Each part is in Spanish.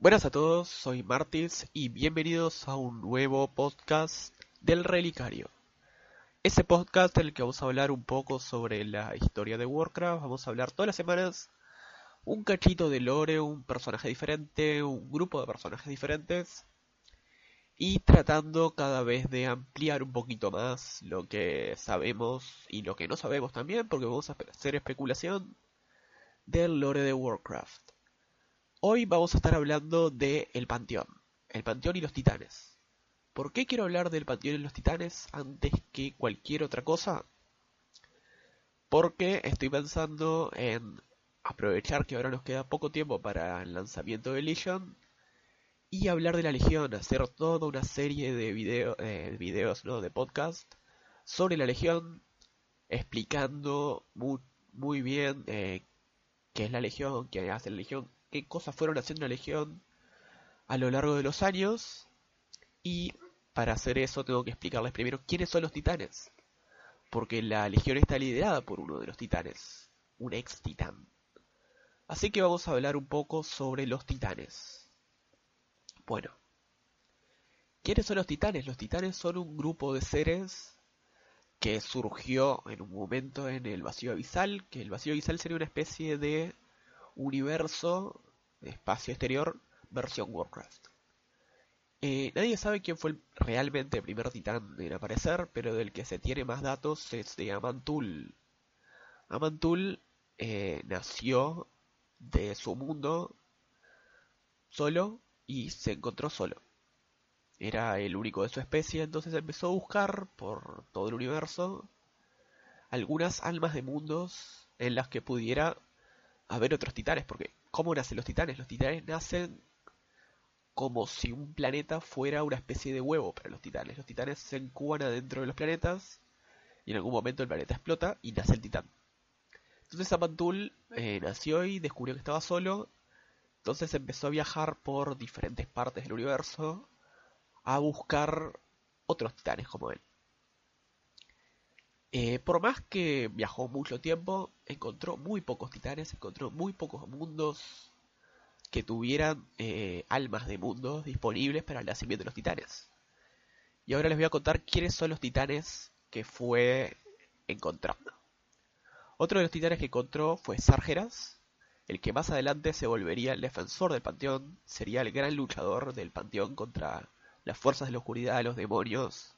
Buenas a todos, soy Martis y bienvenidos a un nuevo podcast del Relicario. Ese podcast en el que vamos a hablar un poco sobre la historia de Warcraft, vamos a hablar todas las semanas un cachito de lore, un personaje diferente, un grupo de personajes diferentes y tratando cada vez de ampliar un poquito más lo que sabemos y lo que no sabemos también porque vamos a hacer especulación del lore de Warcraft. Hoy vamos a estar hablando de el Panteón, el Panteón y los Titanes. ¿Por qué quiero hablar del Panteón y los Titanes antes que cualquier otra cosa? Porque estoy pensando en aprovechar que ahora nos queda poco tiempo para el lanzamiento de Legion y hablar de la Legión, hacer toda una serie de, eh, videos, ¿no? de podcast sobre la Legión, explicando muy, muy bien eh, qué es la Legión, qué hace la Legión, qué cosas fueron haciendo la Legión a lo largo de los años. Y para hacer eso tengo que explicarles primero quiénes son los titanes. Porque la Legión está liderada por uno de los titanes, un ex titán. Así que vamos a hablar un poco sobre los titanes. Bueno, ¿quiénes son los titanes? Los titanes son un grupo de seres que surgió en un momento en el vacío abisal, que el vacío abisal sería una especie de universo, espacio exterior, versión Warcraft. Eh, nadie sabe quién fue realmente el primer titán en aparecer, pero del que se tiene más datos es de Amantul. Amantul eh, nació de su mundo solo y se encontró solo. Era el único de su especie, entonces empezó a buscar por todo el universo algunas almas de mundos en las que pudiera haber otros titanes, porque ¿cómo nacen los titanes? Los titanes nacen como si un planeta fuera una especie de huevo para los titanes. Los titanes se incuban adentro de los planetas y en algún momento el planeta explota y nace el titán. Entonces Amantul eh, nació y descubrió que estaba solo. Entonces empezó a viajar por diferentes partes del universo a buscar otros titanes como él. Eh, por más que viajó mucho tiempo, encontró muy pocos titanes, encontró muy pocos mundos que tuvieran eh, almas de mundos disponibles para el nacimiento de los titanes. Y ahora les voy a contar quiénes son los titanes que fue encontrando. Otro de los titanes que encontró fue Sargeras, el que más adelante se volvería el defensor del panteón, sería el gran luchador del panteón contra las fuerzas de la oscuridad, los demonios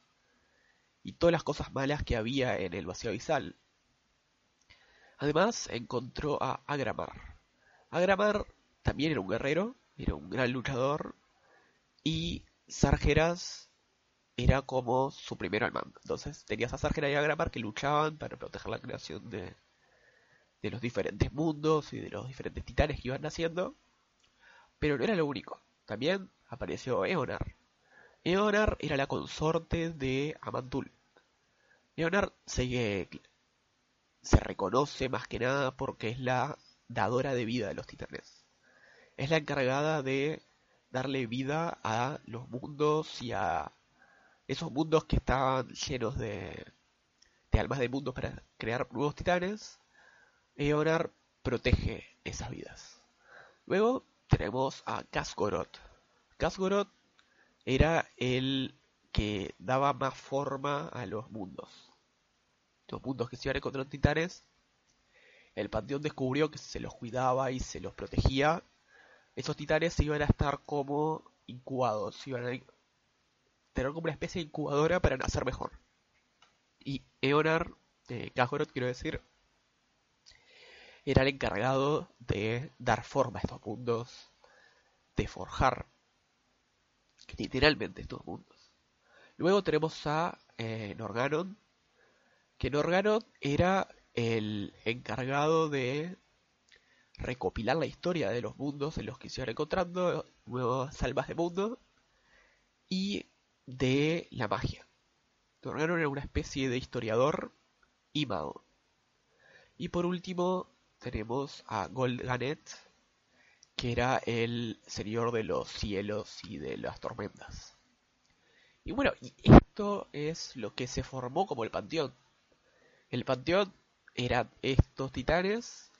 y todas las cosas malas que había en el vacío abisal. Además, encontró a Agramar. Agramar también era un guerrero, era un gran luchador, y Sargeras era como su primero al mando. Entonces tenías a Sargeras y Agramar que luchaban para proteger la creación de, de los diferentes mundos y de los diferentes titanes que iban naciendo. Pero no era lo único. También apareció Eonar, Eonar era la consorte de Amantul. Eonar se, reconoce más que nada porque es la dadora de vida de los titanes. Es la encargada de darle vida a los mundos y a esos mundos que estaban llenos de, de almas de mundos para crear nuevos titanes. Eonar protege esas vidas. Luego tenemos a Kasgoroth. Kasgoroth era el que daba más forma a los mundos. Los mundos que se iban a encontrar titanes, el panteón descubrió que se los cuidaba y se los protegía. Esos titanes iban a estar como incubados, iban a tener como una especie de incubadora para nacer mejor. Y Eonar, eh, quiero decir, era el encargado de dar forma a estos mundos, de forjar literalmente estos mundos. Luego tenemos a eh, Norganon, que Norganon era el encargado de recopilar la historia de los mundos en los que se iban encontrando nuevas salvas de mundo y de la magia. Norganon era una especie de historiador y mago. Y por último tenemos a Golganet, que era el señor de los cielos y de las tormentas. Y bueno, y esto es lo que se formó como el panteón. El panteón eran estos titanes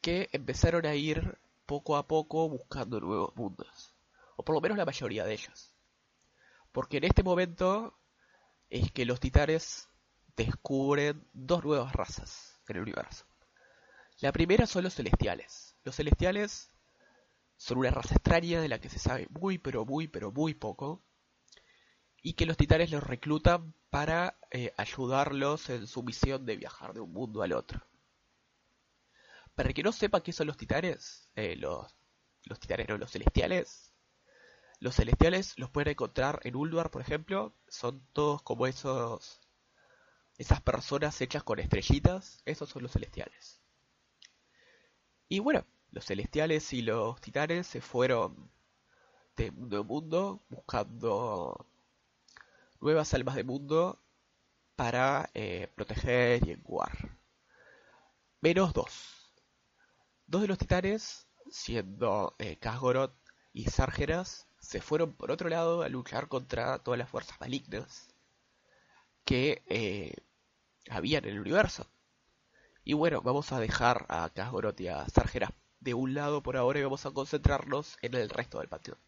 que empezaron a ir poco a poco buscando nuevos mundos. o por lo menos la mayoría de ellas. Porque en este momento es que los titanes descubren dos nuevas razas en el universo. La primera son los celestiales. Los celestiales son una raza extraña de la que se sabe muy pero muy pero muy poco y que los titanes los reclutan para eh, ayudarlos en su misión de viajar de un mundo al otro. Para el que no sepa qué son los titanes, eh, los, los titanes no, los celestiales, los celestiales los pueden encontrar en Ulduar, por ejemplo, son todos como esos esas personas hechas con estrellitas, esos son los celestiales. Y bueno, los celestiales y los titanes se fueron de mundo en mundo buscando nuevas almas de mundo para eh, proteger y enguar. Menos dos. Dos de los titanes, siendo eh, y Sargeras, se fueron por otro lado a luchar contra todas las fuerzas malignas que eh, había en el universo. Y bueno, vamos a dejar a Kasgoroth y a Sargeras de un lado por ahora y vamos a concentrarnos en el resto del panteón.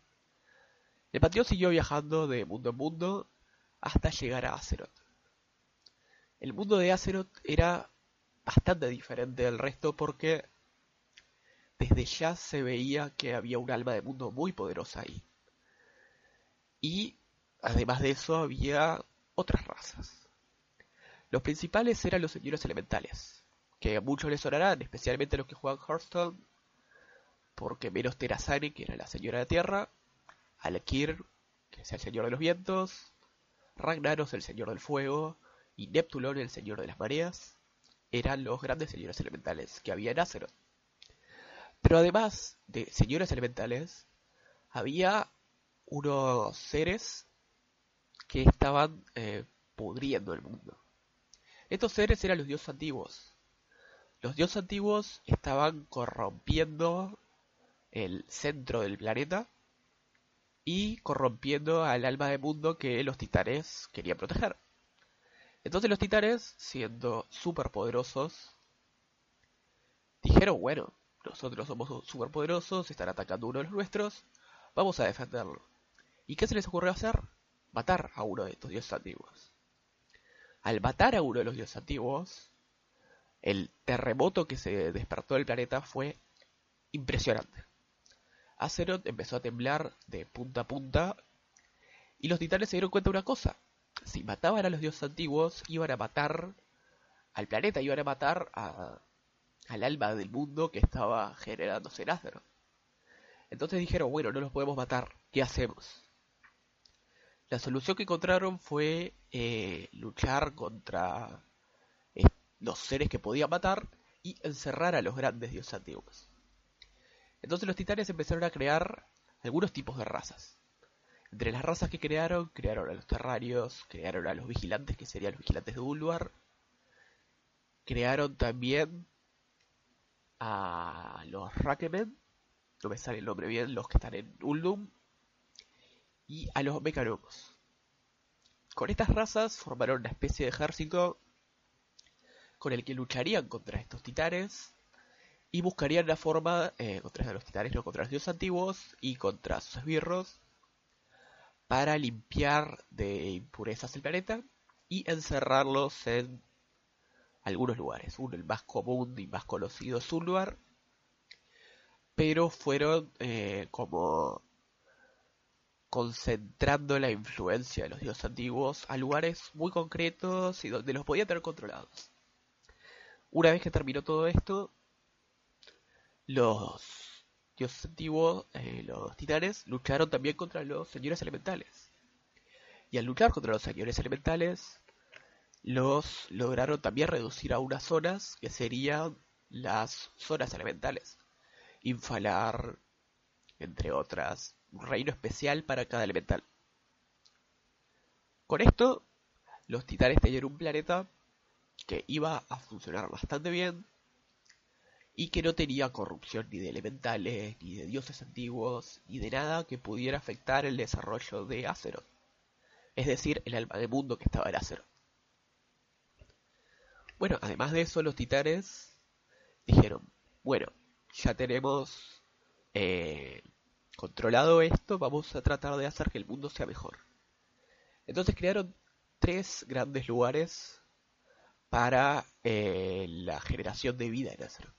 El panteón siguió viajando de mundo en mundo hasta llegar a Azeroth. El mundo de Azeroth era bastante diferente del resto porque desde ya se veía que había un alma de mundo muy poderosa ahí. Y además de eso había otras razas. Los principales eran los señores elementales, que a muchos les sonarán, especialmente los que juegan Hearthstone, porque menos Terazani, que era la señora de tierra, Alekir, que es el señor de los vientos, Ragnaros, el señor del fuego, y Neptulon, el señor de las mareas, eran los grandes señores elementales que había en Azeroth. Pero además de señores elementales, había unos seres que estaban eh, pudriendo el mundo. Estos seres eran los dioses antiguos. Los dioses antiguos estaban corrompiendo el centro del planeta y corrompiendo al alma de mundo que los titanes querían proteger. Entonces los titanes, siendo súper poderosos, dijeron, bueno, nosotros somos súper poderosos, están atacando uno de los nuestros, vamos a defenderlo. ¿Y qué se les ocurrió hacer? Matar a uno de estos dioses antiguos. Al matar a uno de los dioses antiguos, el terremoto que se despertó del planeta fue impresionante. Azeroth empezó a temblar de punta a punta y los titanes se dieron cuenta de una cosa. Si mataban a los dioses antiguos, iban a matar al planeta, iban a matar al alma del mundo que estaba generándose en Azeroth. Entonces dijeron, bueno, no los podemos matar, ¿qué hacemos? La solución que encontraron fue eh, luchar contra eh, los seres que podían matar y encerrar a los grandes dioses antiguos. Entonces los titanes empezaron a crear algunos tipos de razas. Entre las razas que crearon, crearon a los terrarios, crearon a los vigilantes, que serían los vigilantes de Ulduar. Crearon también a los Rakemen, no me sale el nombre bien, los que están en Uldum, y a los Mecanocos. Con estas razas formaron una especie de ejército con el que lucharían contra estos titanes y buscarían la forma eh, contra los titanes, contra los dioses antiguos y contra sus esbirros para limpiar de impurezas el planeta y encerrarlos en algunos lugares. Uno, el más común y más conocido es lugar pero fueron eh, como concentrando la influencia de los dioses antiguos a lugares muy concretos y donde los podían tener controlados. Una vez que terminó todo esto, los dioses antiguos, eh, los titanes, lucharon también contra los señores elementales. Y al luchar contra los señores elementales, los lograron también reducir a unas zonas que serían las zonas elementales. Infalar, entre otras, un reino especial para cada elemental. Con esto, los titanes tenían un planeta que iba a funcionar bastante bien y que no tenía corrupción ni de elementales, ni de dioses antiguos, ni de nada que pudiera afectar el desarrollo de Azeroth, es decir, el alma del mundo que estaba en Azeroth. Bueno, además de eso, los titanes dijeron, bueno, ya tenemos eh, controlado esto, vamos a tratar de hacer que el mundo sea mejor. Entonces crearon tres grandes lugares para eh, la generación de vida en Azeroth.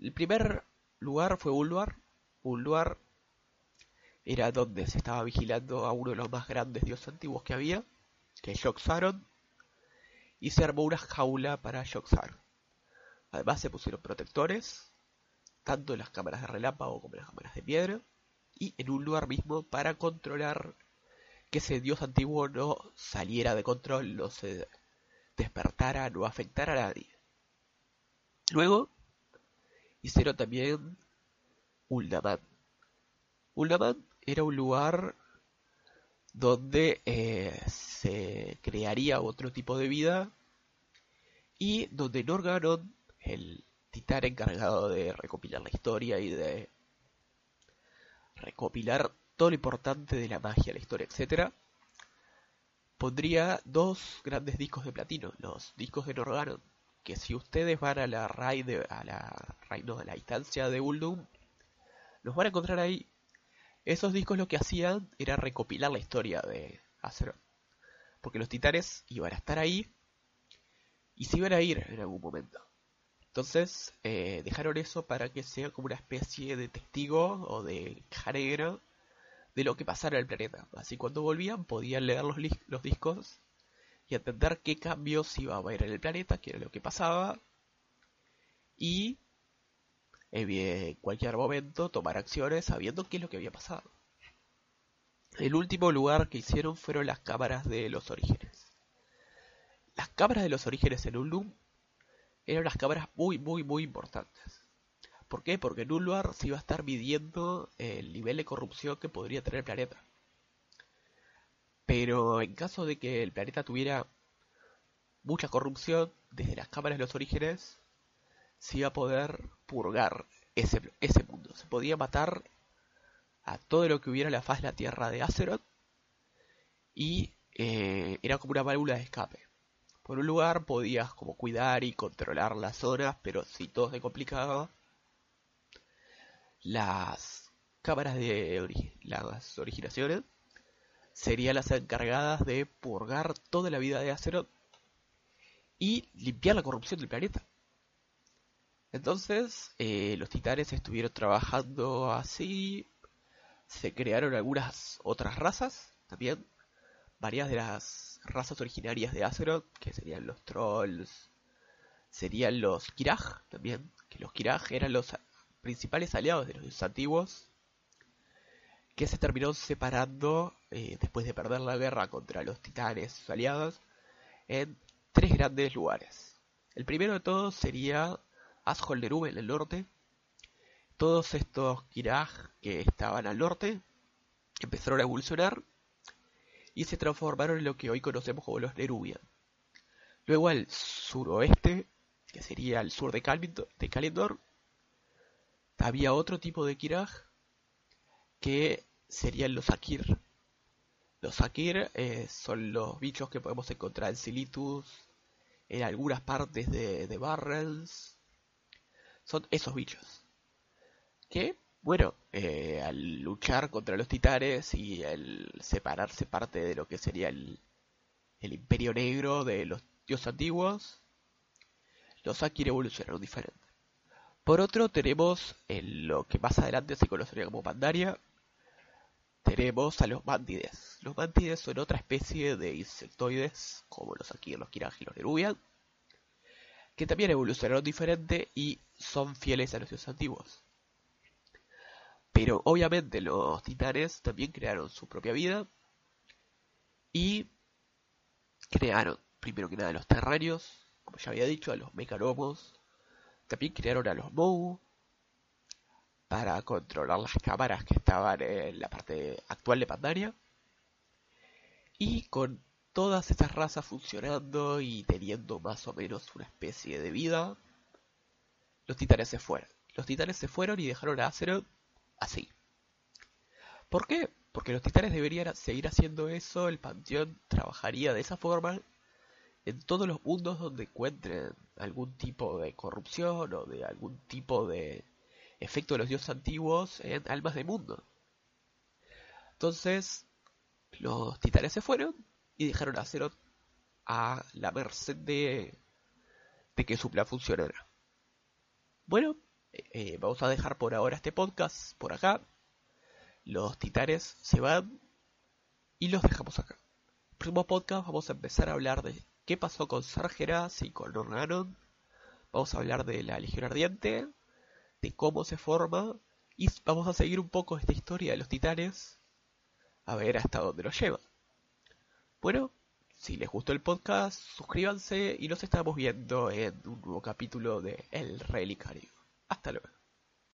El primer lugar fue Ulduar. Ulduar era donde se estaba vigilando a uno de los más grandes dioses antiguos que había, que es Yogg-Saron, y se armó una jaula para Yogg-Saron. Además se pusieron protectores, tanto en las cámaras de relámpago como en las cámaras de piedra, y en un lugar mismo para controlar que ese dios antiguo no saliera de control, no se despertara, no afectara a nadie. Luego hicieron también Uldaman. Uldaman era un lugar donde eh, se crearía otro tipo de vida y donde Norganon, el titán encargado de recopilar la historia y de recopilar todo lo importante de la magia, la historia, etc., pondría dos grandes discos de platino, los discos de Norganon, que si ustedes van a la raid de, a la raid, no, la instancia de Uldum, los van a encontrar ahí. Esos discos lo que hacían era recopilar la historia de Azeroth. Porque los titanes iban a estar ahí y se iban a ir en algún momento. Entonces eh, dejaron eso para que sea como una especie de testigo o de caja de lo que pasara en el planeta. Así cuando volvían podían leer los, los discos y entender qué cambios iba a haber en el planeta, qué era lo que pasaba, y en cualquier momento tomar acciones sabiendo qué es lo que había pasado. El último lugar que hicieron fueron las cámaras de los orígenes. Las cámaras de los orígenes en Ulum eran unas cámaras muy, muy, muy importantes. ¿Por qué? Porque en un lugar se iba a estar midiendo el nivel de corrupción que podría tener el planeta. Pero en caso de que el planeta tuviera mucha corrupción, desde las cámaras de los orígenes, se iba a poder purgar ese, mundo. Se podía matar a todo lo que hubiera en la faz de la tierra de Azeroth y eh, era como una válvula de escape. Por un lugar podías como cuidar y controlar las zonas, pero si todo se complicaba, las cámaras de las originaciones serían las encargadas de purgar toda la vida de Azeroth y limpiar la corrupción del planeta. Entonces, eh, los titanes estuvieron trabajando así, se crearon algunas otras razas también, varias de las razas originarias de Azeroth, que serían los trolls, serían los Kiraj también, que los Kiraj eran los principales aliados de los antiguos, que se terminó separando eh, después de perder la guerra contra los titanes sus aliados en tres grandes lugares. El primero de todos sería Asholderum en el norte. Todos estos Kiraj que estaban al norte empezaron a evolucionar y se transformaron en lo que hoy conocemos como los Nerubian. Luego al suroeste, que sería el sur de, Kalendor, había otro tipo de Kiraj que serían los Akir. Los Akir eh, son los bichos que podemos encontrar en Silitus, en algunas partes de, de Barrens. Son esos bichos. Que, bueno, eh, al luchar contra los titanes y al separarse parte de lo que sería el, imperio negro de los dioses antiguos, los Akir evolucionaron diferente. Por otro tenemos en lo que más adelante se conocería como Pandaria, tenemos a los mántides. Los mántides son otra especie de insectoides, como los aquí los y los Nerubian, que también evolucionaron diferente y son fieles a los dioses antiguos. Pero obviamente los titanes también crearon su propia vida y crearon, primero que nada, los terrarios, como ya había dicho, a los mecanomos, también crearon a los Mou, para controlar las cámaras que estaban en la parte actual de Pandaria. Y con todas estas razas funcionando y teniendo más o menos una especie de vida, los titanes se fueron. Los titanes se fueron y dejaron a Azeroth así. ¿Por qué? Porque los titanes deberían seguir haciendo eso, el panteón trabajaría de esa forma en todos los mundos donde encuentren algún tipo de corrupción o de algún tipo de efecto de los dioses antiguos en Almas de Mundo. Entonces, los titanes se fueron y dejaron a Azeroth a la merced de, que su plan funcionara. Bueno, eh, vamos a dejar por ahora este podcast por acá. Los titanes se van y los dejamos acá. Próximo podcast vamos a empezar a hablar de qué pasó con Sargeras y con Ornanon. Vamos a hablar de la Legión Ardiente, de cómo se forma y vamos a seguir un poco esta historia de los titanes a ver hasta dónde lo lleva. Bueno, si les gustó el podcast, suscríbanse y nos estamos viendo en un nuevo capítulo de El Relicario. Hasta luego.